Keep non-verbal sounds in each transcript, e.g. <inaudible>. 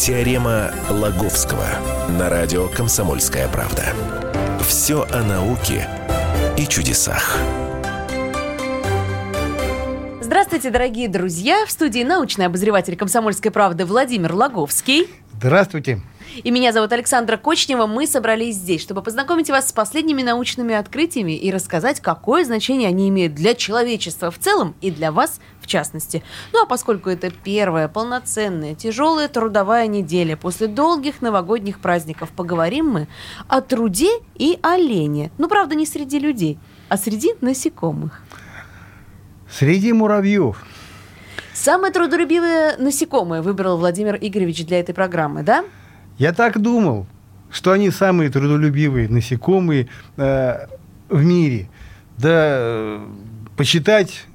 Теорема Лаговского на радио «Комсомольская правда». Все о науке и чудесах. Здравствуйте, дорогие друзья! В студии научный обозреватель «Комсомольской правды» Владимир Лаговский. Здравствуйте. И меня зовут Александра Кочнева. Мы собрались здесь, чтобы познакомить вас с последними научными открытиями и рассказать, какое значение они имеют для человечества в целом и для вас в частности. Ну а поскольку это первая полноценная тяжелая трудовая неделя после долгих новогодних праздников, поговорим мы о труде и о лени. Ну, правда, не среди людей, а среди насекомых. Среди муравьев. Самое трудолюбивое насекомое выбрал Владимир Игоревич для этой программы, да? Я так думал, что они самые трудолюбивые насекомые э, в мире. Да э, почитать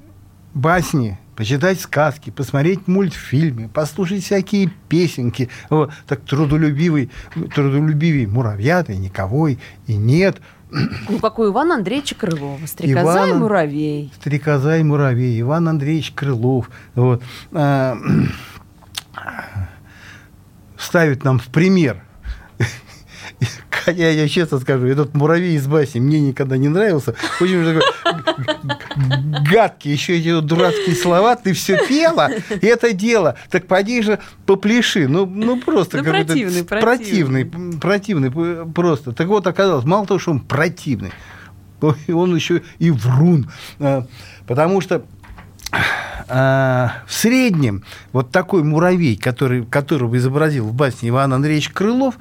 басни, почитать сказки, посмотреть мультфильмы, послушать всякие песенки. Вот, так трудолюбивый, трудолюбивый муравьят и никого и нет. Ну, как у Ивана Андреевича Крылова. Стрекоза Иван, и муравей. Стрекоза и муравей. Иван Андреевич Крылов. Вот. А, ставит нам в пример. Я, я честно скажу, этот муравей из басни мне никогда не нравился. Очень такой гадкий, еще эти дурацкие слова, ты все пела, и это дело. Так поди же попляши. Ну, ну просто ну, противный, противный, противный, противный просто. Так вот оказалось, мало того, что он противный, <laughs> он еще и врун. А, потому что а, в среднем вот такой муравей, который, которого изобразил в басне Иван Андреевич Крылов,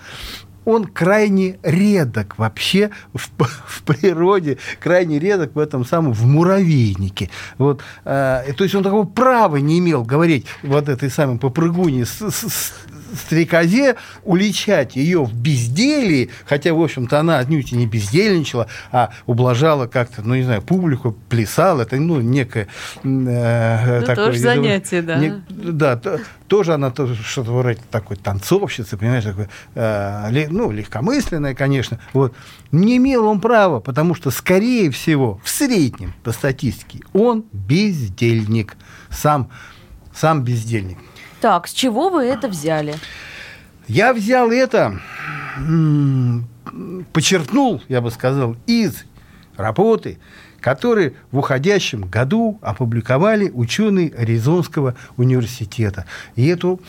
он крайне редок вообще в, <laughs> в природе, крайне редок в этом самом, в муравейнике. Вот, э, то есть он такого права не имел говорить вот этой самой попрыгуне с, с, стрекозе уличать ее в безделии, хотя, в общем-то, она отнюдь и не бездельничала, а ублажала как-то, ну, не знаю, публику, плясала, это, ну, некое... Э, ну, такое, тоже занятие, да. Не, да, то, тоже она тоже что-то вроде такой танцовщицы, понимаешь, такой, э, ну, легкомысленная, конечно, вот. Не имел он права, потому что, скорее всего, в среднем, по статистике, он бездельник, сам, сам бездельник. Так, с чего вы это взяли? Я взял это, подчеркнул, я бы сказал, из работы, которые в уходящем году опубликовали ученые Аризонского университета. И эту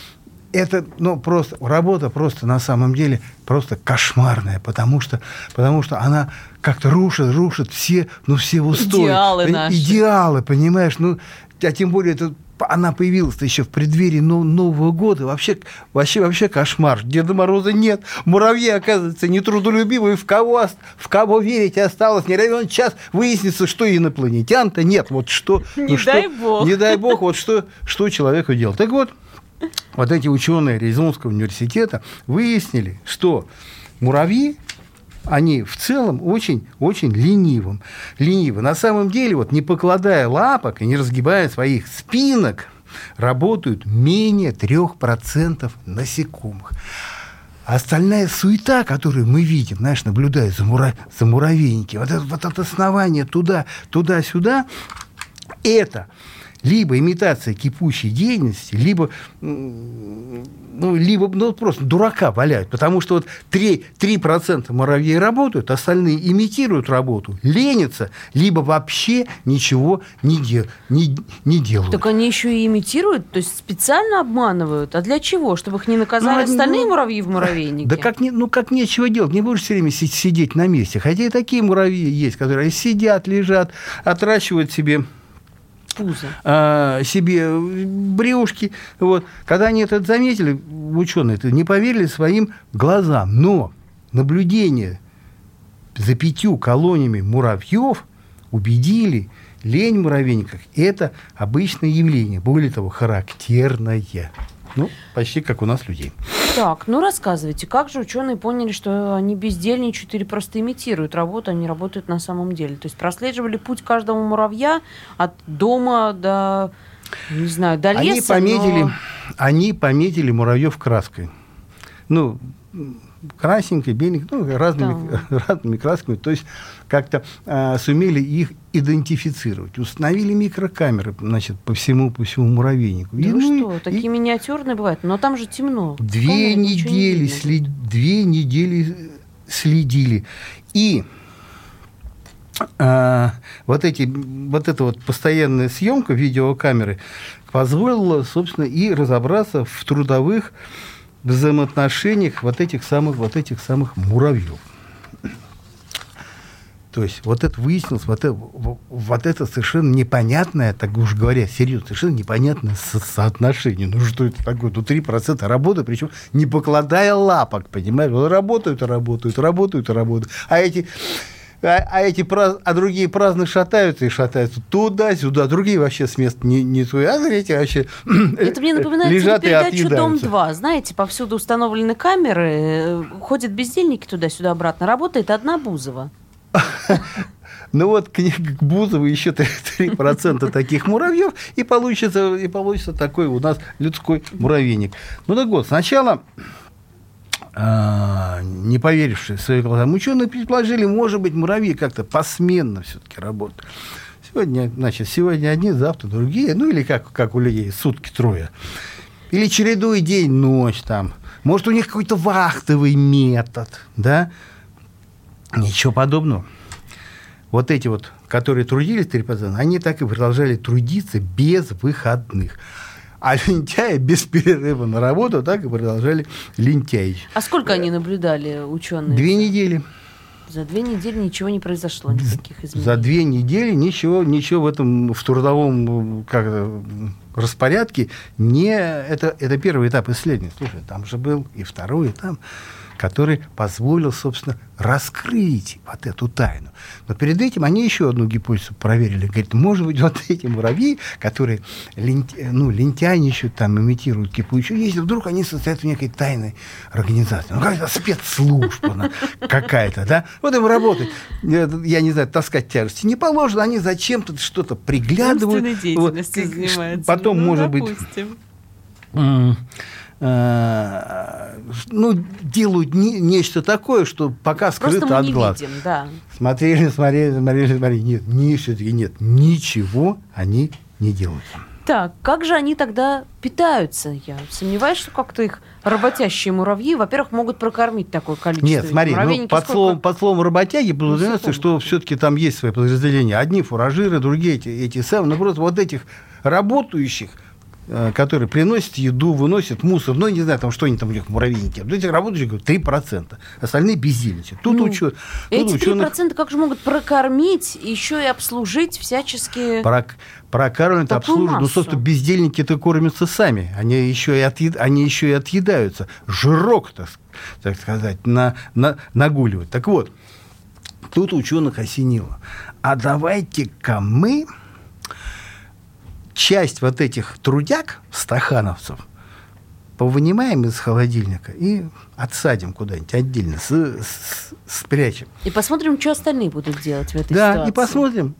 это, ну, просто, работа просто на самом деле просто кошмарная, потому что, потому что она как-то рушит, рушит все, ну, все устои. Идеалы наши. Идеалы, понимаешь, ну, а тем более это она появилась еще в преддверии Нового года. Вообще, вообще, вообще кошмар. Деда Мороза нет. Муравьи, оказывается, нетрудолюбивые. В кого, в кого верить осталось? Не равен час выяснится, что инопланетян-то нет. Вот что... Не ну, дай что, бог. Не дай бог, вот что, что человеку делать. Так вот, вот эти ученые Аризонского университета выяснили, что муравьи они в целом очень-очень ленивым. Ленивы. На самом деле, вот не покладая лапок и не разгибая своих спинок, работают менее 3% насекомых. А остальная суета, которую мы видим, знаешь, наблюдая за, мура... за муравейники, вот это, вот это основание туда, туда-сюда, это либо имитация кипучей деятельности, либо, ну, либо ну, просто дурака валяют. Потому что вот 3%, 3% муравьей работают, остальные имитируют работу, ленятся, либо вообще ничего не, дел, не, не делают. Так они еще и имитируют, то есть специально обманывают. А для чего? Чтобы их не наказали ну, остальные ну, муравьи в муравейнике? <laughs> Да как, не, ну как нечего делать, не будешь все время сидеть на месте. Хотя и такие муравьи есть, которые сидят, лежат, отращивают себе пузо. А, себе брюшки. Вот. Когда они это заметили, ученые -то не поверили своим глазам. Но наблюдение за пятью колониями муравьев убедили лень в муравейниках – это обычное явление, более того, характерное. Ну, почти как у нас людей. Так, ну рассказывайте, как же ученые поняли, что они бездельничают или просто имитируют работу, они работают на самом деле? То есть прослеживали путь каждого муравья от дома до, не знаю, до леса, они пометили, но... они пометили муравьев краской. ну, красненькой, беленькой, ну, разными, да. <laughs> разными красками. То есть как-то э, сумели их идентифицировать. Установили микрокамеры, значит, по всему, по всему муравейнику. Да и, ну, что, и, такие и... миниатюрные бывают, но там же темно. Две недели, не след... две недели следили. И а, вот, эти, вот эта вот постоянная съемка видеокамеры позволила, собственно, и разобраться в трудовых взаимоотношениях вот этих самых, вот этих самых муравьев. То есть вот это выяснилось, вот это, вот это совершенно непонятное, так уж говоря, серьезно, совершенно непонятное со соотношение. Ну что это такое? Ну 3% работы, причем не покладая лапок, понимаешь? Вот работают работают, работают работают. А эти а, а эти праз... а другие праздно шатаются и шатаются туда-сюда, другие вообще с места не, не туда, а эти вообще <clears throat> Это мне напоминает лежат передачу «Дом-2». Знаете, повсюду установлены камеры, э, ходят бездельники туда-сюда обратно, работает одна Бузова. Ну вот к, к Бузову еще 3% таких муравьев, и получится, и получится такой у нас людской муравейник. Ну так вот, сначала а, не поверившие своим глазам ученые предположили, может быть, муравьи как-то посменно все-таки работают. Сегодня, значит, сегодня одни, завтра другие, ну или как, как у людей, сутки трое. Или чередует день, ночь там. Может, у них какой-то вахтовый метод, да? Ничего подобного. Вот эти вот, которые трудились 3%, они так и продолжали трудиться без выходных. А лентяи без перерыва на работу так и продолжали лентяить. А сколько они наблюдали, ученые? Две недели. За две недели ничего не произошло, никаких изменений. За две недели ничего, ничего в этом в трудовом как распорядке не это это первый этап исследования. Слушай, там же был и второй этап который позволил, собственно, раскрыть вот эту тайну. Но перед этим они еще одну гипотезу проверили. Говорит, может быть, вот эти муравьи, которые лент, ну, лентяничают, там, имитируют кипучую, если вдруг они состоят в некой тайной организации. Ну, какая-то спецслужба какая-то, да? Вот им работать, я не знаю, таскать тяжести не положено, они зачем-то что-то приглядывают. Вот, потом, ну, может допустим. быть ну, делают не, нечто такое, что пока скрыто от глаз. Видим, да. Смотрели, смотрели, смотрели, смотрели. Нет, ни, все-таки нет, ничего они не делают. Так, как же они тогда питаются? Я сомневаюсь, что как-то их работящие муравьи, во-первых, могут прокормить такое количество. Нет, смотри, ну, под, словом, под словом работяги подразумевается, что все-таки там есть свои подразделения. Одни фуражиры, другие эти, эти самые. Ну, просто вот этих работающих – Э, которые приносят еду, выносят мусор, ну, не знаю, там, что они там у них, муравейники. Вот этих говорю, 3%. Остальные бездельничают. Тут, ну, учё, тут эти ученых... 3% как же могут прокормить, еще и обслужить всячески... Прок... Прокармливают, обслуживают. Ну, собственно, бездельники-то кормятся сами. Они еще и, отъед... они еще и отъедаются. Жирок, так, так сказать, на... На... нагуливают. Так вот, тут ученых осенило. А давайте-ка мы часть вот этих трудяг, стахановцев, повынимаем из холодильника и отсадим куда-нибудь отдельно, с, с, спрячем. И посмотрим, что остальные будут делать в этой да, ситуации. Да, и посмотрим,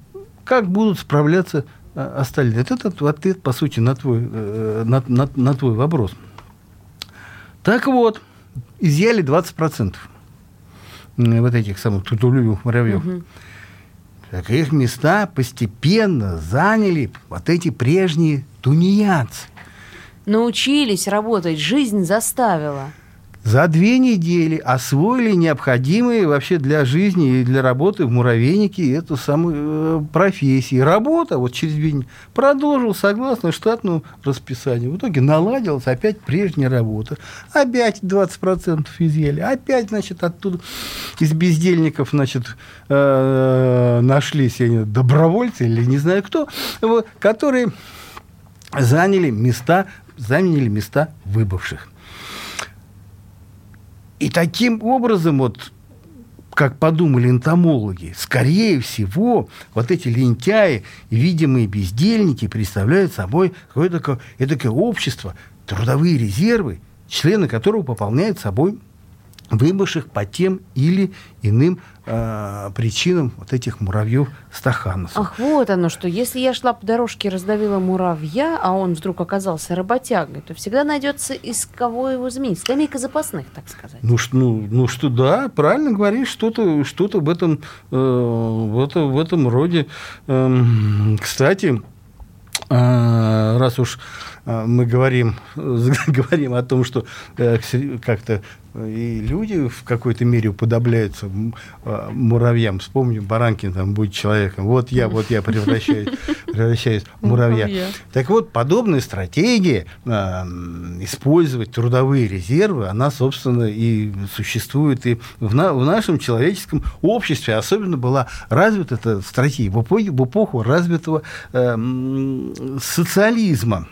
как будут справляться а, остальные. Это, это ответ, по сути, на твой, э, на, на, на твой вопрос. Так вот, изъяли 20% вот этих самых трудолюбивых муравьев. Угу так их места постепенно заняли вот эти прежние тунеядцы. Научились работать, жизнь заставила за две недели освоили необходимые вообще для жизни и для работы в муравейнике эту самую э, профессию. Работа вот через две недели продолжил согласно штатному расписанию. В итоге наладилась опять прежняя работа. Опять 20% изъяли. Опять, значит, оттуда из бездельников, значит, э, нашлись они, добровольцы или не знаю кто, вот, которые заняли места, заняли места выбывших. И таким образом, вот, как подумали энтомологи, скорее всего, вот эти лентяи видимые бездельники представляют собой какое-то это общество, трудовые резервы, члены которого пополняют собой выбывших по тем или иным э, причинам вот этих муравьев стаханусов. Ах, вот оно что. Если я шла по дорожке и раздавила муравья, а он вдруг оказался работягой, то всегда найдется из кого его заменить. Скамейка запасных, так сказать. Ну, ш- ну, ну что, да, правильно говоришь, что-то что в, этом, э, в, это, в этом роде. Эм, кстати, э, раз уж э, мы говорим, <laughs> говорим о том, что э, как-то и люди в какой-то мере уподобляются э, муравьям. Вспомним, Баранкин там будет человеком. Вот я, вот я превращаюсь, <laughs> превращаюсь в муравья. Муравья. Так вот, подобная стратегия э, м, использовать трудовые резервы, она, собственно, и существует и в, на- в нашем человеческом обществе. Особенно была развита эта стратегия в эпоху, в эпоху развитого э, социализма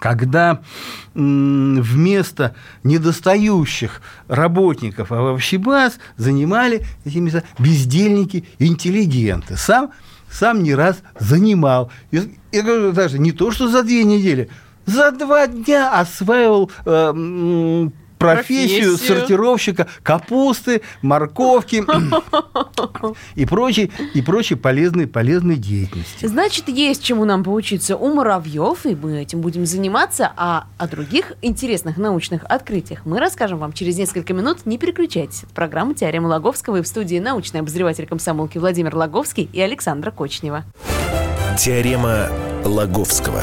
когда вместо недостающих работников а вообще баз занимали эти места бездельники, интеллигенты. Сам, сам не раз занимал. Я говорю даже не то, что за две недели, за два дня осваивал э, профессию, Профессию. сортировщика капусты, морковки <laughs> и прочей, и прочей полезной, полезной деятельности. Значит, есть чему нам поучиться у муравьев, и мы этим будем заниматься, а о других интересных научных открытиях мы расскажем вам через несколько минут. Не переключайтесь. Это программа «Теорема Лаговского» и в студии научный обозреватель комсомолки Владимир Лаговский и Александра Кочнева. Теорема Лаговского.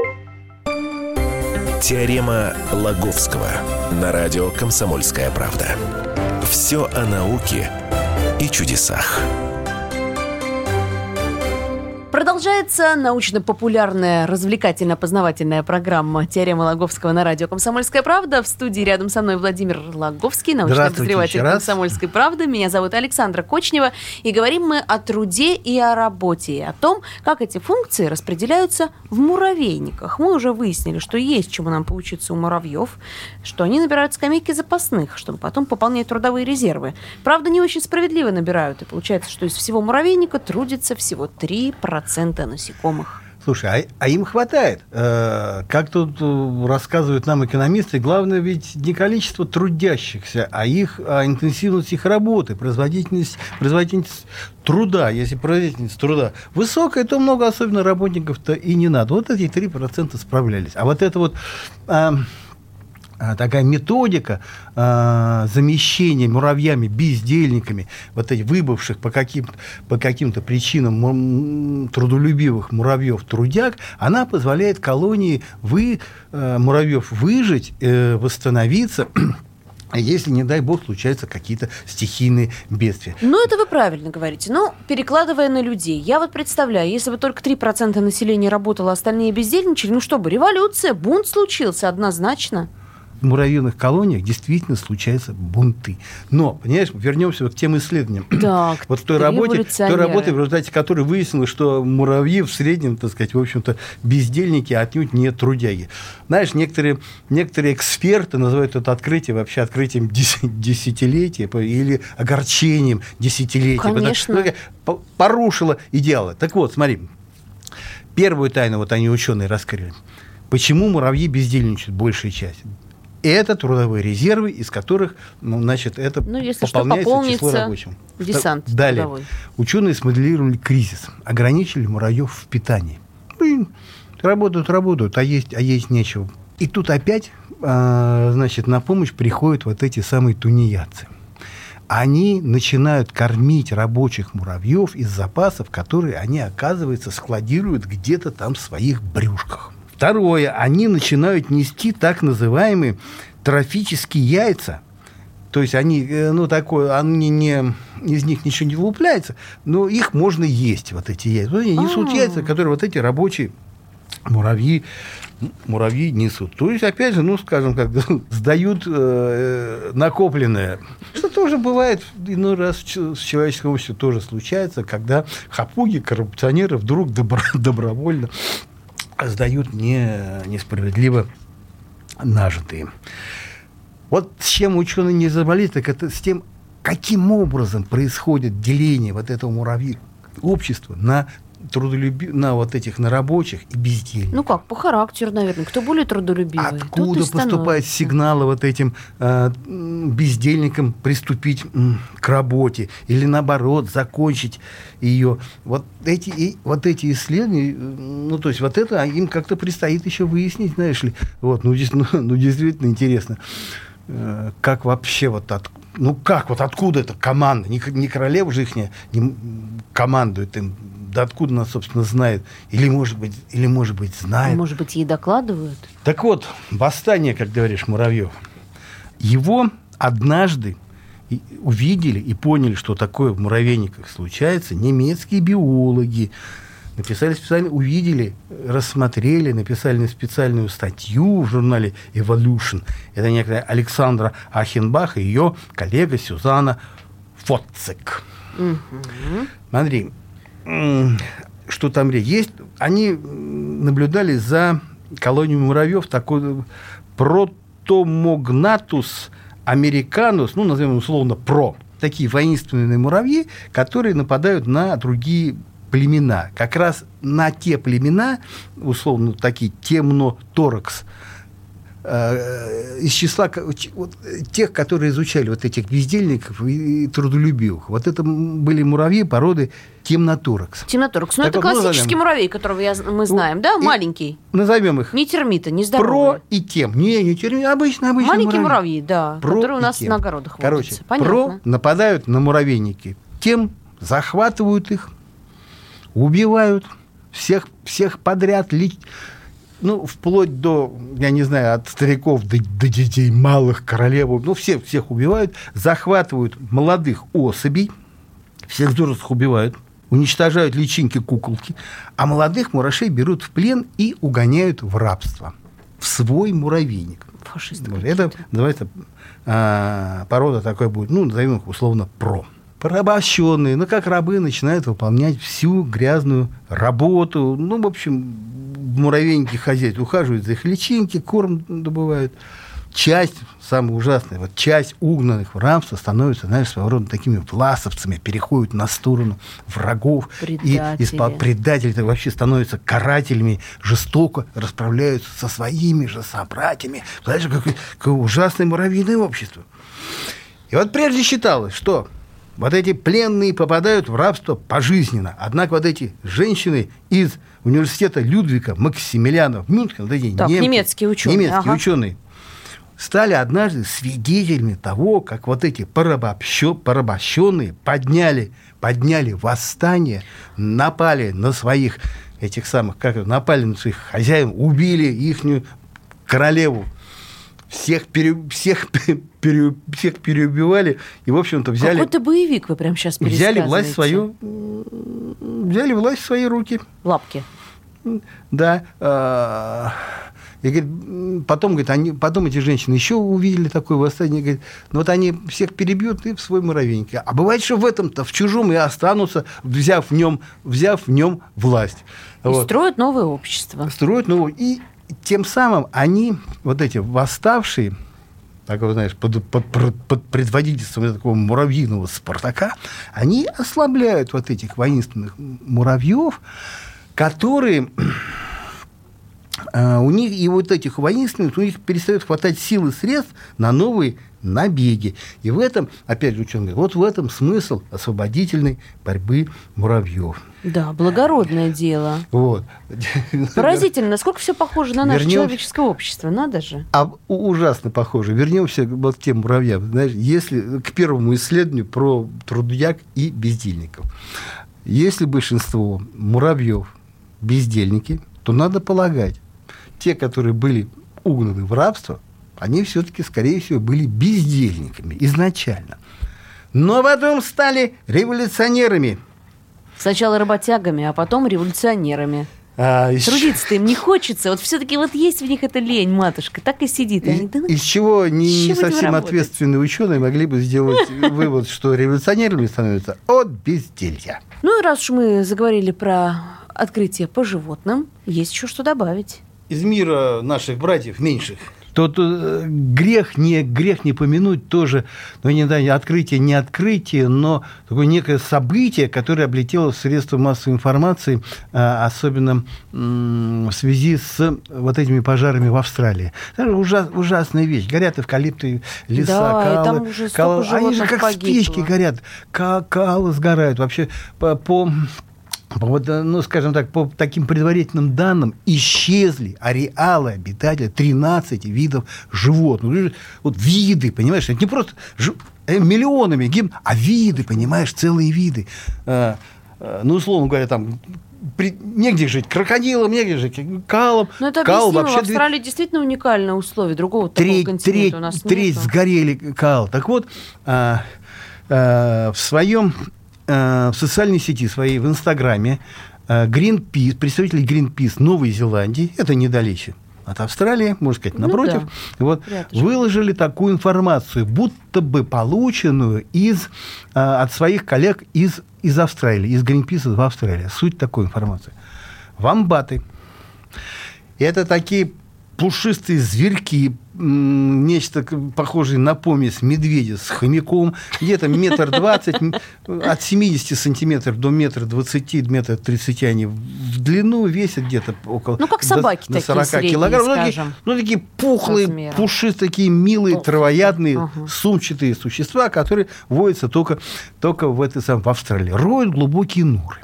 Теорема Лаговского на радио «Комсомольская правда». Все о науке и чудесах. Продолжается научно-популярная, развлекательно-познавательная программа «Теорема Лаговского» на радио «Комсомольская правда». В студии рядом со мной Владимир Лаговский, научный обозреватель. «Комсомольской правды». Меня зовут Александра Кочнева. И говорим мы о труде и о работе, и о том, как эти функции распределяются в муравейниках. Мы уже выяснили, что есть чему нам поучиться у муравьев, что они набирают скамейки запасных, чтобы потом пополнять трудовые резервы. Правда, не очень справедливо набирают, и получается, что из всего муравейника трудится всего 3% насекомых. Слушай, а, а им хватает. Э, как тут э, рассказывают нам экономисты, главное ведь не количество трудящихся, а их а интенсивность их работы, производительность, производительность труда. Если производительность труда высокая, то много особенно работников-то и не надо. Вот эти 3% справлялись. А вот это вот... а, такая методика а, замещения муравьями, бездельниками, вот этих выбывших по каким-то, по каким-то причинам трудолюбивых муравьев трудяг, она позволяет колонии вы, э, муравьев выжить, э, восстановиться, <clears throat> если, не дай бог, случаются какие-то стихийные бедствия. Ну, это вы правильно говорите. Но перекладывая на людей, я вот представляю, если бы только 3% населения работало, а остальные бездельничали, ну что бы, революция, бунт случился однозначно. В муравьиных колониях действительно случаются бунты. Но, понимаешь, вернемся вот к тем исследованиям. Так, <clears throat> вот в той работе, в той работе, в результате которой выяснилось, что муравьи в среднем, так сказать, в общем-то, бездельники, а отнюдь не трудяги. Знаешь, некоторые, некоторые эксперты называют это открытие вообще открытием дес- десятилетия или огорчением десятилетия. Потому- Конечно. ну, по- порушило идеалы. Так вот, смотри, первую тайну вот они, ученые, раскрыли. Почему муравьи бездельничают большая часть? Это трудовые резервы, из которых, ну, значит, это Ну, если что, пополняется число пополнится рабочих. десант Далее. трудовой. Ученые смоделировали кризис, ограничили муравьев в питании. Блин, работают, работают, а есть, а есть нечего. И тут опять, а, значит, на помощь приходят вот эти самые тунеядцы. Они начинают кормить рабочих муравьев из запасов, которые они, оказывается, складируют где-то там в своих брюшках. Второе, они начинают нести так называемые трофические яйца, то есть они, э, ну, такое, они не, из них ничего не вылупляется, но их можно есть, вот эти яйца. Они несут А. яйца, которые вот эти рабочие муравьи муравьи несут. То есть, опять же, ну, скажем, как <laughs> сдают э, накопленное. Что тоже бывает, иной раз с человеческим обществом тоже случается, когда хапуги, коррупционеры вдруг добро, <laughs> добровольно сдают не, несправедливо нажитые. Вот с чем ученые не заболели, так это с тем, каким образом происходит деление вот этого муравьи общества на трудолюби... на вот этих на рабочих и бездельников. Ну как, по характеру, наверное. Кто более трудолюбивый? Откуда поступают сигналы вот этим э, бездельникам приступить э, к работе или наоборот закончить ее? Вот эти, и, вот эти исследования, ну то есть вот это им как-то предстоит еще выяснить, знаешь ли. Вот, ну, здесь, <laughs> ну, ну действительно интересно, э, как вообще вот от, ну как вот откуда эта команда? Не, не королева же их не, не командует им да откуда она, собственно, знает? Или, может быть, или, может быть знает? А может быть, ей докладывают? Так вот, восстание, как говоришь, Муравьев, его однажды увидели и поняли, что такое в муравейниках случается, немецкие биологи, написали специально, увидели, рассмотрели, написали специальную статью в журнале Evolution. Это некая Александра Ахенбах и ее коллега Сюзанна Фотцек. Угу. Смотри, что там есть, они наблюдали за колонией муравьев такой протомогнатус американус, ну, назовем условно про, такие воинственные муравьи, которые нападают на другие племена. Как раз на те племена, условно, такие темноторакс, из числа вот, тех, которые изучали вот этих бездельников и трудолюбивых. Вот это были муравьи породы темноторакс. Темноторакс. Ну, это вот, классический ну, муравей, которого я, мы знаем, ну, да? Маленький. Назовем их. Не термита, не здоровые. Про и тем. Не, не термиты, обычно, обычно Маленькие муравьи, муравьи да, про которые у нас тем. на огородах Короче, Понятно. про нападают на муравейники. Тем захватывают их, убивают всех, всех подряд, ли, ну, вплоть до, я не знаю, от стариков до, до детей малых, королеву, ну, всех, всех убивают, захватывают молодых особей, всех взрослых убивают, уничтожают личинки куколки, а молодых мурашей берут в плен и угоняют в рабство, в свой муравейник. Фашисты. Это называется а, порода такой будет, ну, назовем их условно про порабощенные, ну, как рабы, начинают выполнять всю грязную работу. Ну, в общем, муравейники хозяйств ухаживают за их личинки, корм добывают. Часть, самое ужасное, вот часть угнанных в рабство становится, знаешь, своего рода такими власовцами, переходят на сторону врагов. Предатели. И испол... предатели -то вообще становятся карателями, жестоко расправляются со своими же собратьями. Знаешь, какое, какое ужасное муравьиное общество. И вот прежде считалось, что вот эти пленные попадают в рабство пожизненно. Однако вот эти женщины из университета Людвига Максимилиана в Мюнхене, эти так, немцы, немецкие ученые, немецкие ага. ученые, стали однажды свидетелями того, как вот эти порабощенные подняли, подняли восстание, напали на своих этих самых, как напали на своих хозяев, убили ихнюю королеву всех, пере, всех, <laughs> пере, всех переубивали и, в общем-то, взяли... Какой-то боевик вы прямо сейчас Взяли власть свою... Взяли власть в свои руки. Лапки. Да. А, и говорит, потом, говорит, они, потом эти женщины еще увидели такое восстание, говорит, ну вот они всех перебьют и в свой муравейник. А бывает, что в этом-то, в чужом и останутся, взяв в нем, взяв в нем власть. И вот. строят новое общество. Строят новое. И тем самым они, вот эти восставшие, так вот, знаешь, под, под, под предводительством такого муравьиного Спартака, они ослабляют вот этих воинственных муравьев, которые у них и вот этих воинственных, у них перестает хватать сил и средств на новые набеги. И в этом, опять же, говорит, вот в этом смысл освободительной борьбы муравьев. Да, благородное дело. Вот. Поразительно, насколько все похоже на наше Вернем... человеческое общество, надо же. А ужасно похоже. Вернемся вот к тем муравьям. Знаешь, если к первому исследованию про трудяг и бездельников. Если большинство муравьев бездельники, то надо полагать, те, которые были угнаны в рабство, они все-таки, скорее всего, были бездельниками изначально. Но потом стали революционерами. Сначала работягами, а потом революционерами. А, из, Трудиться-то им не хочется. Вот все-таки вот есть в них эта лень, матушка, так и сидит. Они, да ну, из чего не, не совсем ответственные ученые могли бы сделать <laughs> вывод, что революционерами становятся от безделья. Ну и раз уж мы заговорили про открытие по животным, есть еще что добавить. Из мира наших братьев меньших. Тот э, грех не грех не помянуть тоже, ну не знаю, открытие, не открытие, но такое некое событие, которое облетело средства массовой информации, э, особенно в связи с вот этими пожарами в Австралии. Это ужас, ужасная вещь. Горят эвкалипты, леса, Да, и калы, там уже калы. Они же как погибло. спички горят, ка- калы сгорают. Вообще по по Вот, э, ну, скажем так, по таким предварительным данным, исчезли ареалы обитателя 13 видов животных. Ну, Вот виды, понимаешь, это не просто жи- э, миллионами гибнут, а виды, понимаешь, целые виды. Э, э, Ну, условно говоря, там при- негде жить крокодилам, негде жить калом. Но это Кал. В вообще две- Австралии действительно уникальные условия. Другого такого треть, континента треть, у нас треть нету. сгорели кал. Так вот, а, а, в своем а, в социальной сети своей, в Инстаграме, а, Greenpeace, представители Greenpeace Новой Зеландии, это недалече от Австралии, можно сказать, Ну напротив, вот, рядышком. выложили такую информацию, будто бы полученную из, а, от своих коллег из, из Австралии, из Greenpeace в Австралии. Суть такой информации. Вамбаты это такие пушистые зверьки, нечто похожее на помесь медведя с хомяком, где-то метр двадцать, от 70 сантиметров до метра двадцати, метра тридцати они в длину весят где-то около Ну, как до- собаки до такие 40 средние, килограмм. Ну, такие, ну, такие пухлые, пушистые, такие милые, Толстые. травоядные, Ага. сумчатые существа, которые водятся только, только в, этой в Австралии. Роют глубокие норы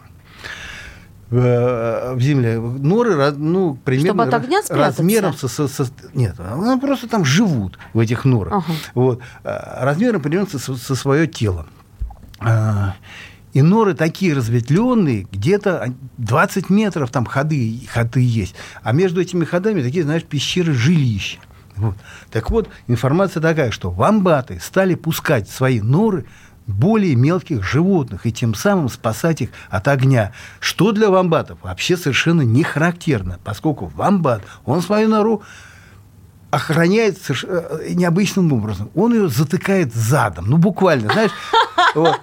в, в земле. Норы, ну, примерно Чтобы от огня спрятаться? размером со, со- со- Нет, они просто там живут, в этих норах. Ага. Вот. А, Размером примерно со, со свое тело. А, И норы такие разветвленные, где-то 20 метров там ходы, ходы есть. А между этими ходами такие, знаешь, пещеры жилища. Вот. Так вот, информация такая, что вамбаты стали пускать свои норы более мелких животных и тем самым спасать их от огня. Что для вамбатов вообще совершенно не характерно, поскольку вамбат, он свою нору охраняет э, необычным образом. Он ее затыкает задом, ну буквально, знаешь, вот,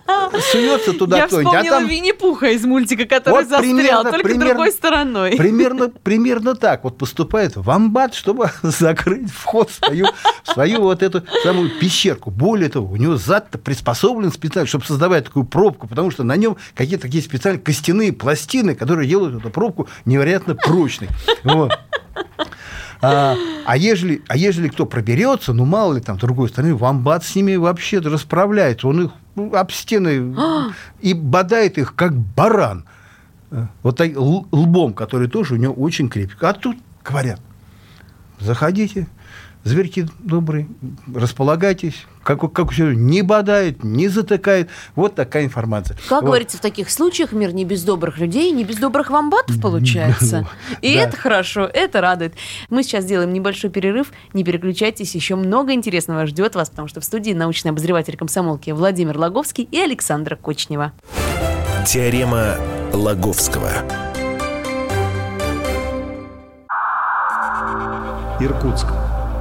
суется туда Я кто-нибудь, а вспомнила там Винни-Пуха из мультика, который Вот застрял, примерно- только примерно- другой стороной. Примерно, примерно так вот поступает вамбат, чтобы <laughs> закрыть вход в свою, в свою вот эту самую пещерку. Более того, у него зад приспособлен специально, чтобы создавать такую пробку, потому что на нем какие-то такие специальные костяные пластины, которые делают эту пробку невероятно прочной. Вот. А, а, ежели, а ежели кто проберется, ну, мало ли там, с другой стороны, вамбат с ними вообще расправляется. Он их ну, об стены и бодает их, как баран. Э, Вот так, лбом, который тоже у него очень крепкий. А тут говорят, заходите, зверьки добрые, располагайтесь, как, как все, не бодает, не затыкает. Вот такая информация. Как Вот. говорится, в таких случаях мир не без добрых людей, не без добрых вамбатов получается. <laughs> И это хорошо, это радует. Мы сейчас сделаем небольшой перерыв. Не переключайтесь, еще много интересного ждет вас, потому что в студии научный обозреватель комсомолки Владимир Логовский и Александра Кочнева. Теорема Лаговского. Иркутск.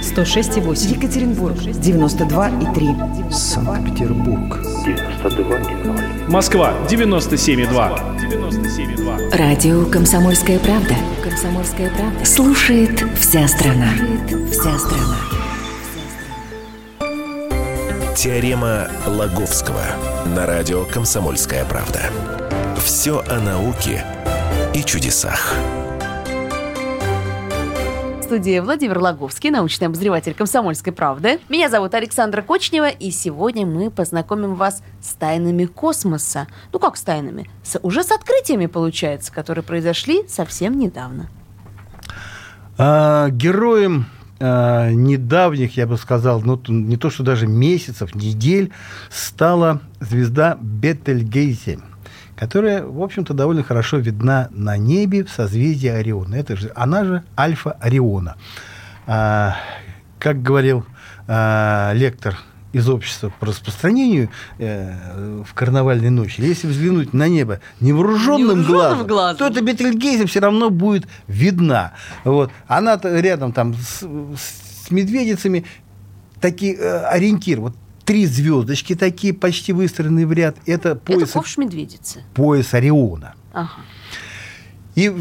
106,8. Екатеринбург 92,3. Санкт-Петербург. 92,0. Москва 97,2. 97,2. Радио «Комсомольская правда». «Комсомольская правда». Слушает вся страна. Вся страна. Теорема Лаговского на радио «Комсомольская правда». Все о науке и чудесах. Студии Владимир Логовский, научный обозреватель «Комсомольской правды». Меня зовут Александра Кочнева, и сегодня мы познакомим вас с тайнами космоса. Ну как с тайнами? С- уже с открытиями, получается, которые произошли совсем недавно. А, героем а, недавних, я бы сказал, ну, не то что даже месяцев, недель, стала звезда Бетельгейзе, которая, в общем-то, довольно хорошо видна на небе в созвездии Ориона. Это же, она же Альфа Ориона. А, как говорил а, лектор из общества по распространению э, в карнавальной ночи, если взглянуть на небо невооруженным, Невооруженным глазом, глазом. то эта Бетельгейзе все равно будет видна. Вот. Она-то рядом там с, с медведицами такие э, ориентир. Вот три звездочки такие почти выстроенные в ряд. Это Это пояс, ковш медведицы. пояс Ориона. Ага. И,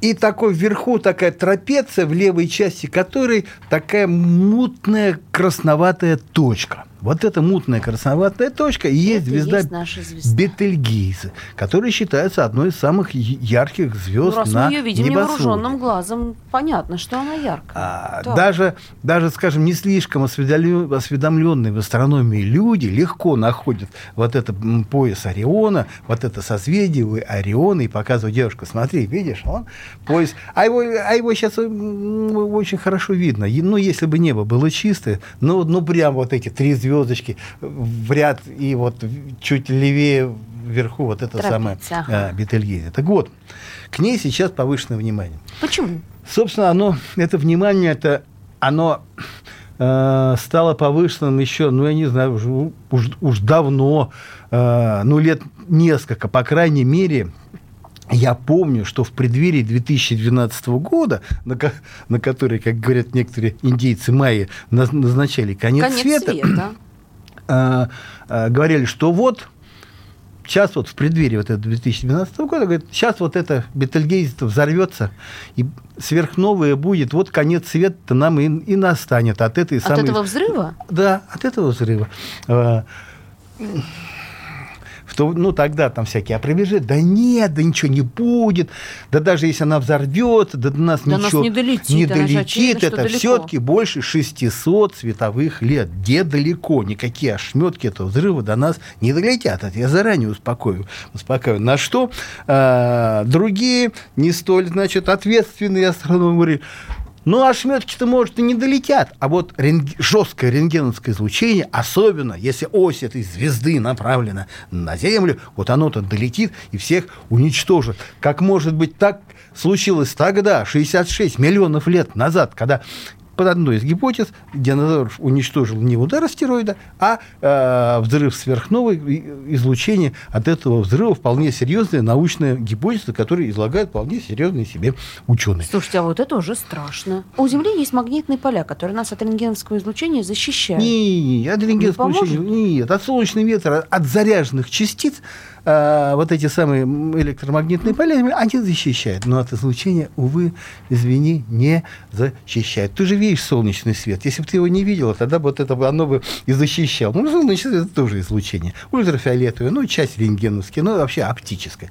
и такой вверху такая трапеция, в левой части которой такая мутная красноватая точка. Вот эта мутная красноватая точка и есть Это звезда есть наша звезда. Бетельгейзе, которая считается одной из самых ярких Ну, звезд раз на мы ее видим небосводе. невооруженным глазом, понятно, что она яркая. А, даже, даже, скажем, не слишком осведомленные в астрономии люди легко находят вот этот пояс Ориона, вот это созвездие Ориона, и показывают девушка, смотри, видишь, он пояс. А его, а его сейчас очень хорошо видно. Ну, если бы небо было чистое, ну, ну, прям вот эти три звездочки в ряд, и вот чуть левее вверху вот это Трапеция, самое ага. а, Бетельгейзе. Так вот, к ней сейчас повышенное внимание. Почему? Собственно, оно, это внимание, это, оно э, стало повышенным еще, ну, я не знаю, уж, уж, уж давно, э, ну, лет несколько, по крайней мере, я помню, что в преддверии 2012 года, на, ко- на который, как говорят некоторые индейцы майя, наз- назначали конец, Конец света, света. э, э, говорили, что вот сейчас вот в преддверии вот этого 2012 года, говорит, сейчас вот это Бетельгейзе взорвется, и сверхновая будет, вот конец света нам и, и настанет от этой От самой... этого взрыва? Да, от этого взрыва. А, в то- ну, тогда там всякие опровержения. Да нет, да ничего не будет. Да даже если она взорвется, да до нас До нас ничего не долетит, не долетит. очевидно, что это все-таки больше 600 световых лет. Где далеко? Никакие ошметки этого взрыва до нас не долетят. Это я заранее успокою. успокаиваю. На что а, другие, не столь, значит, ответственные астрономы говорили, ну, ошметки-то, может, и не долетят. А вот рентг- жесткое рентгеновское излучение, особенно если ось этой звезды направлена на Землю, вот оно-то долетит и всех уничтожит. Как, может быть, так случилось тогда, 66 миллионов лет назад, когда под одной из гипотез динозавров уничтожил не удар астероида, а э, взрыв сверхновой, и- излучение от этого взрыва вполне серьезная научная гипотеза, которую излагают вполне серьезные себе ученые. Слушайте, а вот это уже страшно. У Земли есть магнитные поля, которые нас от рентгеновского излучения защищают. Не, от рентгенского Не поможет? излучения- нет, от солнечного ветра, от заряженных частиц а, вот эти самые электромагнитные поля, они защищают. Но от излучения, увы, извини, не защищают. Ты же видишь солнечный свет. Если бы ты его не видела, тогда вот это бы оно бы и защищало. Ну, солнечный свет это тоже излучение. Ультрафиолетовое, ну, часть рентгеновская, ну, вообще оптическая.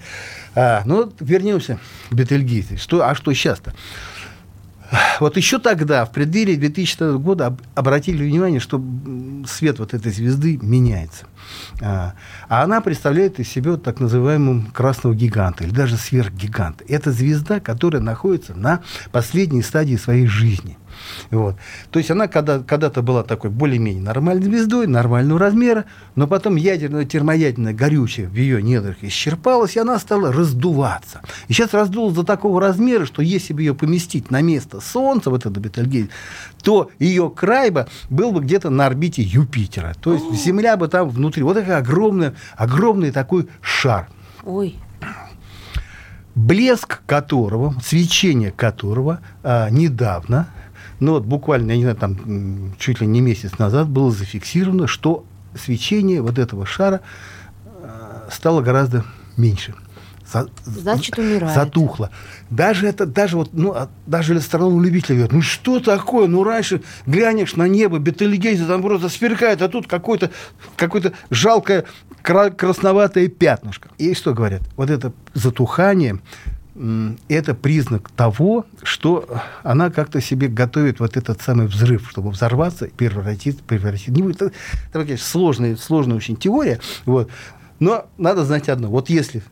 А, ну, вернемся к Бетельгейзе. Что, а что сейчас-то? Вот еще тогда, в преддверии 2000 года, об- обратили внимание, что свет вот этой звезды меняется. А, а она представляет из себя вот так называемого красного гиганта, или даже сверхгиганта. Это звезда, которая находится на последней стадии своей жизни. Вот. То есть она когда, когда-то была такой более-менее нормальной звездой, нормального размера, но потом ядерное, термоядерное горючее в ее недрах исчерпалось, и она стала раздуваться. И сейчас раздулась до такого размера, что если бы ее поместить на место Солнца, вот это Бетельгейзе, то ее край бы был бы где-то на орбите Юпитера. То есть Земля бы там внутри. Вот такой огромный, огромный такой шар Ой, блеск которого, свечение которого а, недавно, ну вот буквально, я не знаю, там чуть ли не месяц назад было зафиксировано, что свечение вот этого шара а, стало гораздо меньше. За- Значит, умирает. Затухло. Даже это, даже вот, ну, а, даже астрономы любители говорят, ну что такое? Ну раньше глянешь на небо, Бетельгейзе там просто сверкает, а тут какое-то какое жалкое кра- красноватое пятнышко. И что говорят? Вот это затухание, это признак того, что она как-то себе готовит вот этот самый взрыв, чтобы взорваться и превратиться, превратиться. Не. Это, это, конечно, сложная, сложная очень теория. Вот. Но надо знать одно. Вот если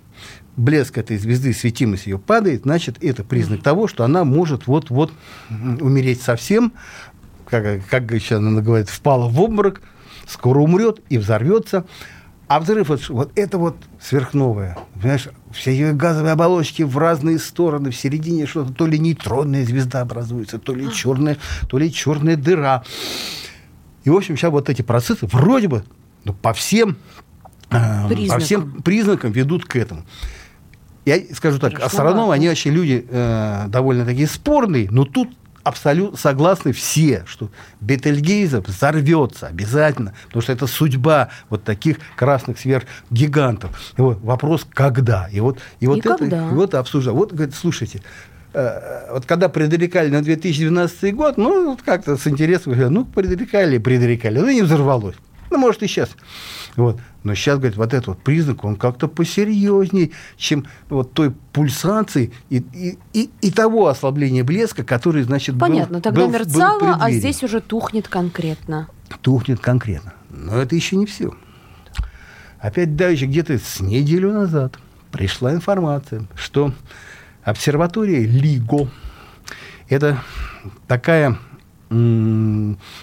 блеск этой звезды, светимость ее падает, значит, это признак того, что она может вот-вот умереть совсем, как, как сейчас она говорит, впала в обморок, скоро умрет и взорвется. А взрыв, вот, вот это вот сверхновая. Понимаешь, все ее газовые оболочки в разные стороны, в середине что-то, то ли нейтронная звезда образуется, то ли черная, то ли черная дыра. И, в общем, сейчас вот эти процессы вроде бы ну, по всем э, по всем признакам ведут к этому. Я скажу так, Страшновато. астрономы, они вообще люди э, довольно такие спорные, но тут абсолютно согласны все, что Бетельгейзе взорвется обязательно, потому что это судьба вот таких красных сверхгигантов. И вот вопрос, когда? И вот, и вот И это когда? и вот обсуждают. Вот, говорит, слушайте, э, вот когда предрекали на 2012 год, ну, вот как-то с интересом ну, предрекали, предрекали, ну, и не взорвалось. Ну, может, и сейчас. Вот. Но сейчас, говорит, вот этот вот признак, он как-то посерьезней, чем вот той пульсации и, и, и, и того ослабления блеска, который, значит, был- Понятно, тогда был в- был мерцало, а преддверии. здесь уже тухнет конкретно. тухнет конкретно. Но это еще не все. Опять дальше, где-то с неделю назад пришла информация, что обсерватория ЛИГО – это такая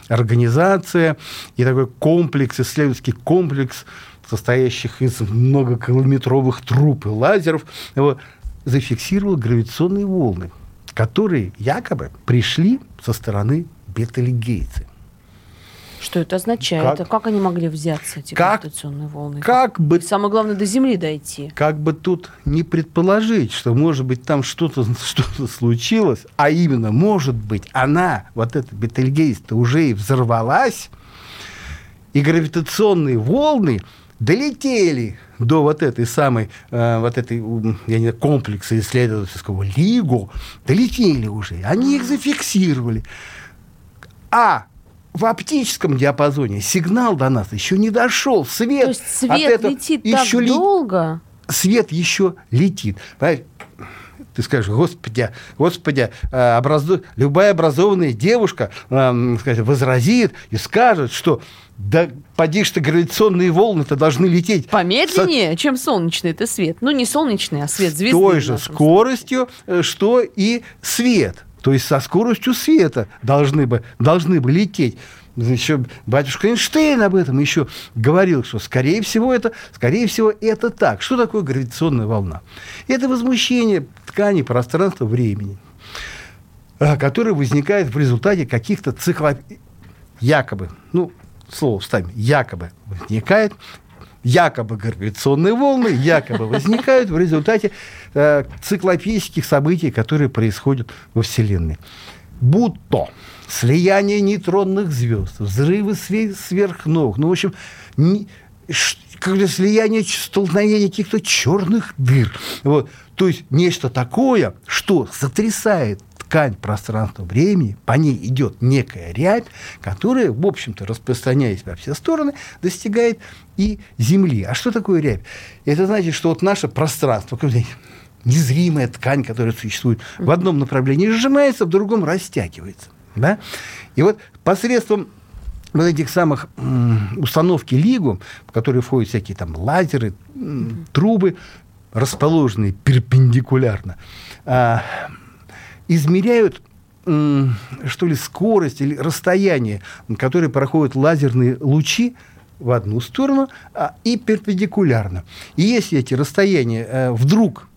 организация и такой комплекс, исследовательский комплекс, состоящих из многокилометровых труб и лазеров, вот, зафиксировал гравитационные волны, которые якобы пришли со стороны Бетельгейзе. Что это означает? Как- А как они могли взяться, эти Как- гравитационные волны? Как бы И самое главное, до Земли дойти. как бы тут не предположить, что, может быть, там что-то <laughs> что случилось, а именно, может быть, она, вот эта Бетельгейз-то, уже и взорвалась, и гравитационные волны долетели до вот этой самой, э, вот этой, я не знаю, комплекса исследовательского ЛИГО, долетели уже, они их зафиксировали. А в оптическом диапазоне сигнал до нас еще не дошел, свет. То есть от свет этого летит еще так ли- долго. свет еще летит. Понимаешь? Ты скажешь, господи, господи, э, образу- любая образованная девушка эм, сказать, возразит и скажет, что да поди что гравитационные волны-то должны лететь Помедленнее, чем солнечный это свет. Ну, не солнечный, а свет с звезды. той в же скоростью, э, что и свет. То есть со скоростью света должны бы, должны бы лететь. Еще батюшка Эйнштейн об этом еще говорил, что скорее всего это, скорее всего это так. Что такое гравитационная волна? Это возмущение ткани пространства времени, а, которое возникает в результате каких-то циклоп... якобы, ну, слово вставим, якобы возникает, якобы гравитационные волны якобы возникают в результате э, циклопических событий, которые происходят во Вселенной. Будто слияние нейтронных звезд, взрывы све- сверхновых, ну, в общем, не- когда слияние, столкновение каких-то черных дыр. Вот. То есть нечто такое, что сотрясает ткань пространства-времени, по ней идет некая рябь, которая, в общем-то, распространяясь во все стороны, достигает и Земли. А что такое рябь? Это значит, что вот наше пространство, незримая ткань, которая существует, в одном направлении сжимается, в другом растягивается. Да? И вот посредством вот этих самых установки ЛИГУ, в которые входят всякие там лазеры, трубы, расположенные перпендикулярно, а, измеряют что ли скорость или расстояние, которое проходят лазерные лучи в одну сторону а, и перпендикулярно. И если эти расстояния э, вдруг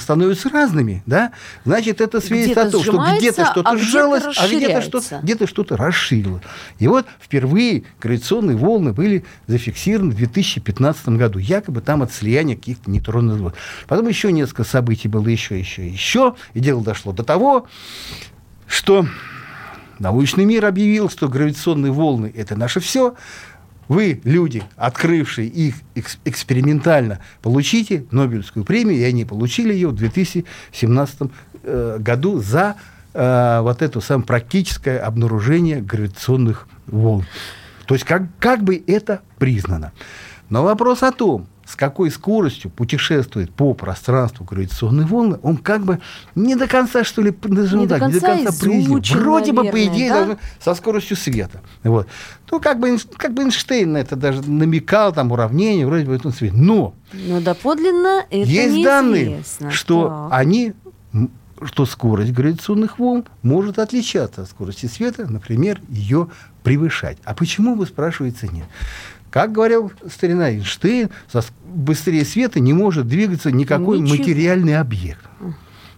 становятся разными, да, значит, это свидетельствует о том, что где-то что-то а сжалось, а где-то что-то где-то что-то расширилось. И вот впервые гравитационные волны были зафиксированы в 2015 году, якобы там от слияния каких-то нейтронных звезд. Потом еще несколько событий было, еще, еще, еще, и дело дошло до того, что научный мир объявил, что гравитационные волны – это наше все. Вы, люди, открывшие их экс- экспериментально, получите Нобелевскую премию, и они получили ее в 2017 э, году за э, вот это самое практическое обнаружение гравитационных волн. То есть как, как бы это признано. Но вопрос о том, с какой скоростью путешествует по пространству гравитационные волны, он как бы не до конца, что ли, назовем Не до так, не до конца конца изучен, Вроде бы, по наверное, идее, да? со скоростью света. Вот. Ну, как бы, как бы Эйнштейн на это даже намекал, там, уравнение, вроде бы, это свет. Но Но доподлинно это есть данные, что Так. они что скорость гравитационных волн может отличаться от скорости света, например, ее превышать. А почему, вы спрашиваете, нет? Как говорил старина Эйнштейн, быстрее света не может двигаться никакой Ничего. материальный объект.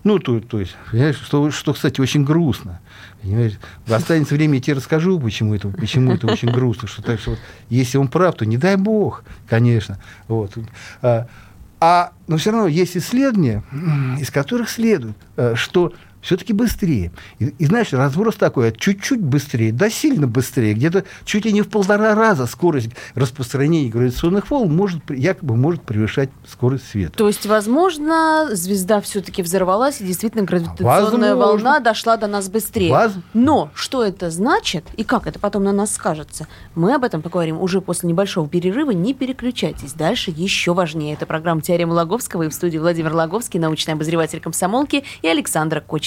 Ну, то, то есть, понимаешь, что, что, кстати, очень грустно. Понимаешь? Останется время, я тебе расскажу, почему это, почему это очень грустно. Что, так что вот, если он прав, то не дай бог, конечно. Вот. А, а, но все равно есть исследования, из которых следует, э, что все-таки быстрее. И, и знаешь, разброс такой, от чуть-чуть быстрее до сильно быстрее, где-то чуть ли не в полтора раза скорость распространения гравитационных волн может, якобы может превышать скорость света. То есть, возможно, звезда все-таки взорвалась, и действительно гравитационная Возможно. волна дошла до нас быстрее. Воз- Но что это значит и как это потом на нас скажется, мы об этом поговорим уже после небольшого перерыва. Не переключайтесь. Дальше еще важнее. Это программа «Теорема Лаговского» и в студии Владимир Лаговский, научный обозреватель комсомолки, и Александра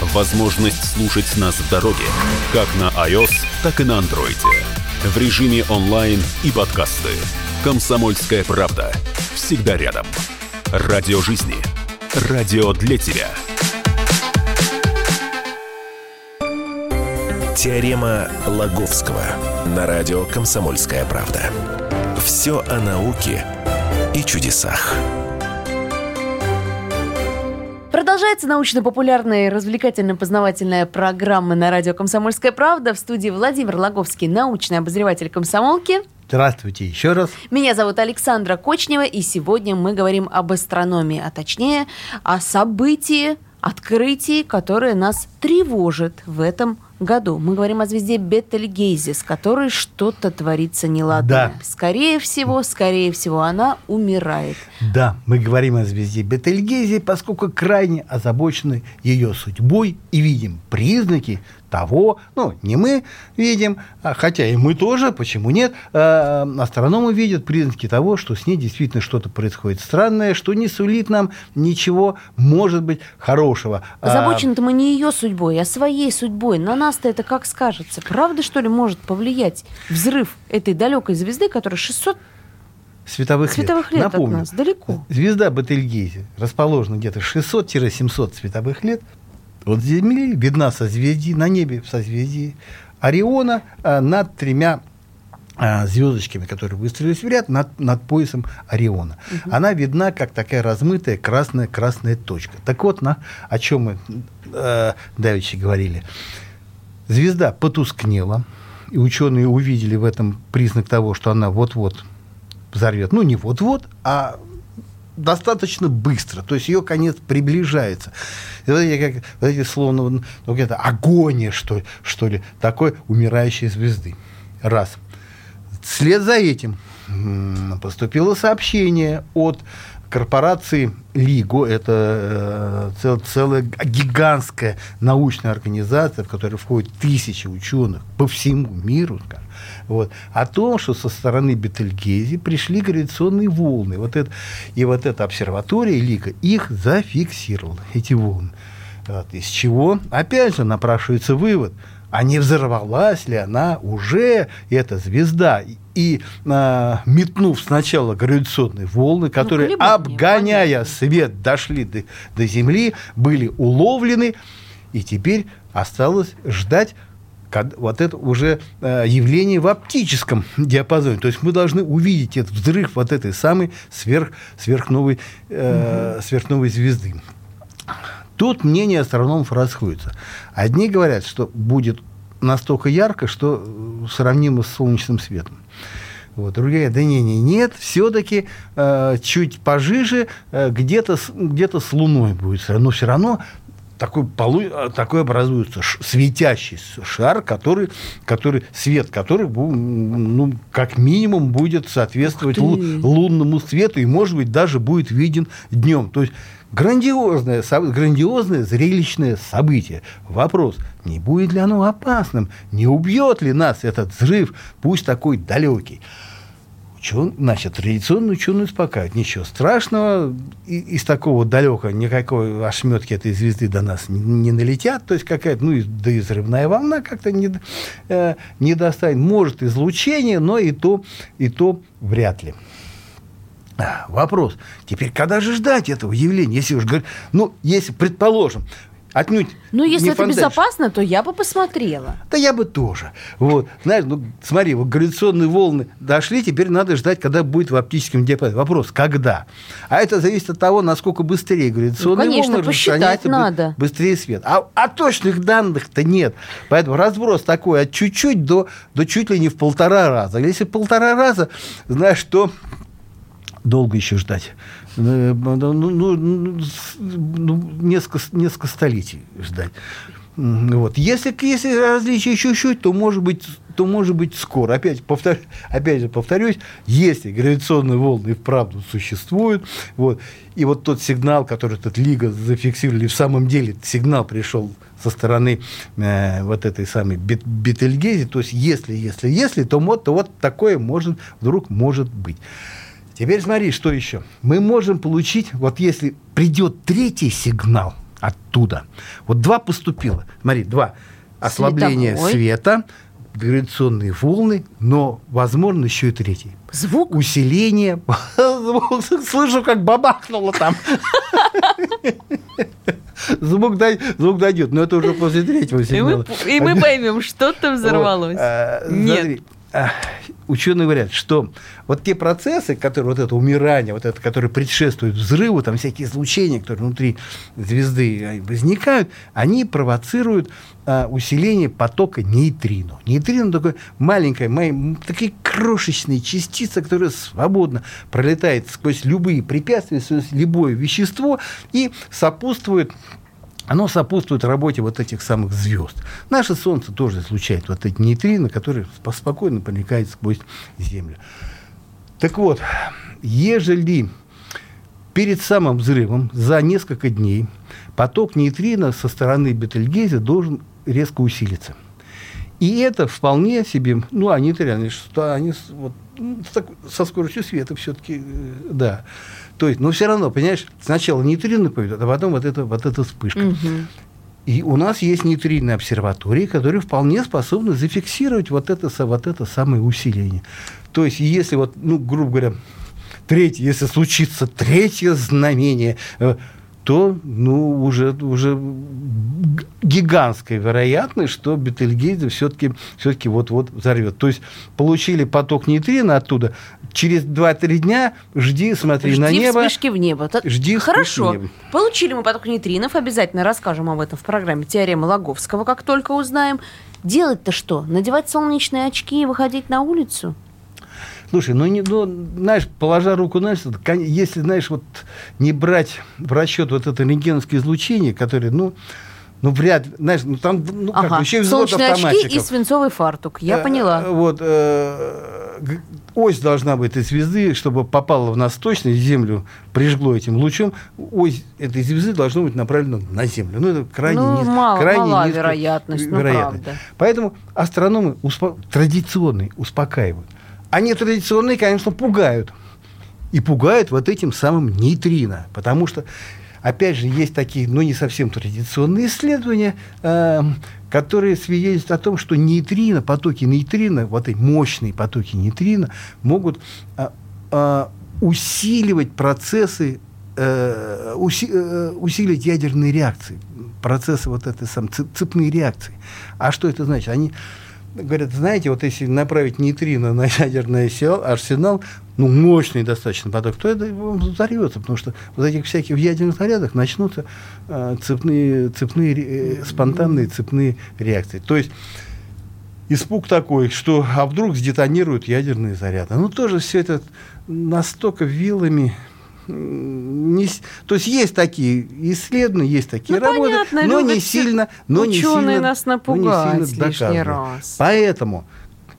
Возможность слушать нас в дороге, как на iOS, так и на Android. В режиме онлайн и подкасты. «Комсомольская правда». Всегда рядом. Радио жизни. Радио для тебя. Теорема Лаговского на радио «Комсомольская правда». Все о науке и чудесах. Продолжается научно-популярная и развлекательно-познавательная программа на радио «Комсомольская правда». В студии Владимир Лаговский, научный обозреватель комсомолки. Здравствуйте еще раз. Меня зовут Александра Кочнева, и сегодня мы говорим об астрономии, а точнее о событии, открытии, которое нас тревожит в этом году. Мы говорим о звезде Бетельгейзе, с которой что-то творится неладное. Да. Скорее всего, скорее всего, она умирает. Да, мы говорим о звезде Бетельгейзе, поскольку крайне озабочены ее судьбой и видим признаки того, ну, не мы видим, а хотя и мы тоже, почему нет, а, астрономы видят признаки того, что с ней действительно что-то происходит странное, что не сулит нам ничего, может быть, хорошего. А, Озабочены-то мы не ее судьбой, а своей судьбой. На нас-то это как скажется? Правда, что ли, может повлиять взрыв этой далекой звезды, которая 600 световых, световых лет от Напомню, нас, далеко. Звезда Бетельгейзе расположена где-то 600-700 световых лет. От Земли видна созвездие, на небе в созвездии Ориона а, над тремя а, звездочками, которые выстроились в ряд над, над поясом Ориона. Она видна как такая размытая красная-красная точка. Так вот, на, о чем мы э, давеча говорили. Звезда потускнела, и ученые увидели в этом признак того, что она вот-вот взорвет. Ну, не вот-вот, а достаточно быстро. То есть ее конец приближается. И эти, как, эти словно ну, какая-то агония, что, что ли, такой умирающей звезды. Раз. Вслед за этим поступило сообщение от корпорации ЛИГО, это э, цел- целая гигантская научная организация, в которой входят тысячи ученых по всему миру, вот, о том, что со стороны Бетельгейзе пришли гравитационные волны. Вот это, и вот эта обсерватория ЛИГО их зафиксировала, эти волны. Вот, из чего, опять же, напрашивается вывод, а не взорвалась ли она уже, эта звезда, и а, метнув сначала гравитационные волны, которые, колебания, обгоняя свет, дошли до, до Земли, были уловлены, и теперь осталось ждать вот это уже э, явление в оптическом диапазоне. То есть мы должны увидеть этот взрыв вот этой самой сверх, сверхновой, э, сверхновой звезды. Тут мнения астрономов расходятся. Одни говорят, что будет настолько ярко, что э, сравнимо с солнечным светом. Вот. Другие говорят, да не, не, нет, все-таки э, чуть пожиже, э, где-то, где-то с Луной будет. Но все равно такой, полу, э, такой образуется ш- светящийся шар, который, который, свет который, ну, как минимум, будет соответствовать лу- лунному свету и, может быть, даже будет виден днем. То есть грандиозное, грандиозное зрелищное событие. Вопрос, не будет ли оно опасным? Не убьет ли нас этот взрыв, пусть такой далекий? Учен, значит, традиционные ученые успокаивают. Ничего страшного, и, из такого далекого никакой ошметки этой звезды до нас не, не налетят. То есть какая-то, ну, и- да и взрывная волна как-то не, э, не достанет. Может, излучение, но и то, и то вряд ли. Вопрос. Теперь, когда же ждать этого явления? Если уж говорить, ну, если, предположим, отнюдь Ну, если не это фантазия, безопасно, то я бы посмотрела. да я бы тоже. Вот. Знаешь, ну, смотри, вот гравитационные волны дошли, теперь надо ждать, когда будет в оптическом диапазоне. Вопрос, когда? А это зависит от того, насколько быстрее гравитационные Ну, конечно, волны посчитать надо. быстрее свет. А, а точных данных-то нет. Поэтому разброс такой от чуть-чуть до, до чуть ли не в полтора раза. Если в полтора раза, знаешь, что долго еще ждать. Э, Ну, ну, ну, несколько, несколько столетий ждать. Вот. Если, если различия чуть-чуть, то может быть, то может быть скоро. Опять, повтор, опять же повторюсь, если гравитационные волны вправду существуют, вот, и вот тот сигнал, который этот Лига зафиксировали, в самом деле сигнал пришел со стороны э, вот этой самой Бет- Бетельгейзе, то есть если, если, если, то вот, то вот такое может, вдруг может быть. Теперь смотри, что еще. Мы можем получить, вот если придет третий сигнал оттуда, вот два поступило, смотри, два, ослабление Световой. света, гравитационные волны, но, возможно, еще и третий. Звук? Усиление. <laughs> Звук. Слышу, как бабахнуло там. Звук, дай- звук дойдет, но это уже после третьего И сигнала. мы, и мы поймем, что-то взорвалось. Вот, а, Нет. смотри, ученые говорят, что вот те процессы, которые, вот это умирание, вот это, которые предшествуют взрыву, там всякие излучения, которые внутри звезды а, возникают, они провоцируют а, усиление потока нейтрино. Нейтрино такое маленькое, ма- м, такие крошечные частицы, которые свободно пролетает сквозь любые препятствия, сквозь любое вещество и сопутствует оно сопутствует работе вот этих самых звезд. Наше Солнце тоже излучает вот эти нейтрино, которые спо- спокойно проникают сквозь Землю. Так вот, ежели перед самым взрывом за несколько дней поток нейтрино со стороны Бетельгейзе должен резко усилиться. И это вполне себе, ну, они это реально, что они вот, со скоростью света все-таки, да. То есть, но все равно, понимаешь, сначала нейтрино поведут, а потом вот, это, вот эта вспышка. Мгм. И у нас есть нейтринные обсерватории, которые вполне способны зафиксировать вот это, вот это самое усиление. То есть, если вот, ну, грубо говоря, третье, если случится третье знамение, э, то, ну, уже, уже г- гигантская вероятность, что Бетельгейзе все-таки все вот-вот взорвет. То есть получили поток нейтрино оттуда, через 2-3 дня жди, смотри Жди на небо. вспышки в небо. Жди Хорошо. в небо. Получили мы поток нейтринов. Обязательно расскажем об этом в программе «Теорема Логовского», как только узнаем. Делать-то что? Надевать солнечные очки и выходить на улицу? Слушай, ну, не, ну, знаешь, положа руку на сердце, если, знаешь, вот не брать в расчет вот это рентгеновское излучение, которое, ну, ну, вряд ли, знаешь, ну, там, ну, как Ага. еще и взвод Солнечные очки и свинцовый фартук. Я Э, поняла. Вот, э, ось должна быть этой звезды, чтобы попала в нас точно, Землю прижгло этим лучом, ось этой звезды должно быть направлена на Землю. Ну, это крайне, Ну, низ- мало- крайне мала низкая вероятность, ну, вероятность. правда. Поэтому астрономы успо- традиционные успокаивают. Они традиционные, конечно, пугают. И пугают вот этим самым нейтрино. Потому что, опять же, есть такие, ну, не совсем традиционные исследования, эм, которые свидетельствуют о том, что нейтрино, потоки нейтрино, вот эти мощные потоки нейтрино, могут а, а, усиливать процессы, э, э, усиливать ядерные реакции, процессы вот этой цеп- цепные реакции. А что это значит? Они говорят, знаете, вот если направить нейтрино на ядерный арсенал, арсенал, ну, мощный достаточно поток, то это взорвется, потому что вот этих всяких ядерных зарядах начнутся э, цепные, цепные, э, спонтанные цепные реакции. То есть испуг такой, что а вдруг сдетонируют ядерные заряды. Ну, тоже все это настолько вилами не то есть есть такие исследования, есть такие Ну, работы, понятно, но не сильно, но не сильно, нас но не напугать сильно лишний раз. Поэтому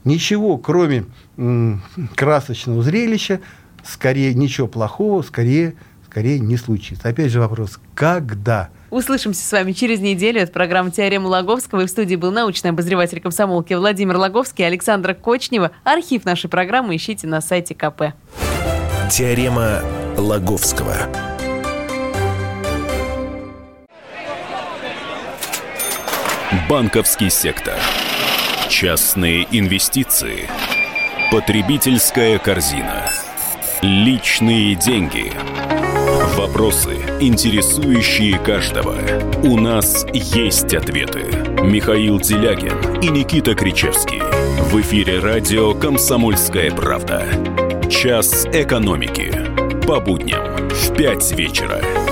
ничего, кроме м, красочного зрелища, скорее ничего плохого, скорее, скорее не случится. Опять же вопрос, когда Услышимся с вами через неделю. Это программа «Теорема Логовского». И в студии был научный обозреватель комсомолки Владимир Логовский, Александра Кочнева. Архив нашей программы ищите на сайте КП. Теорема Лаговского. Банковский сектор. Частные инвестиции. Потребительская корзина. Личные деньги. Вопросы, интересующие каждого. У нас есть ответы. Михаил Делягин и Никита Кричевский. В эфире радио «Комсомольская правда». Час экономики. По будням в 5 вечера.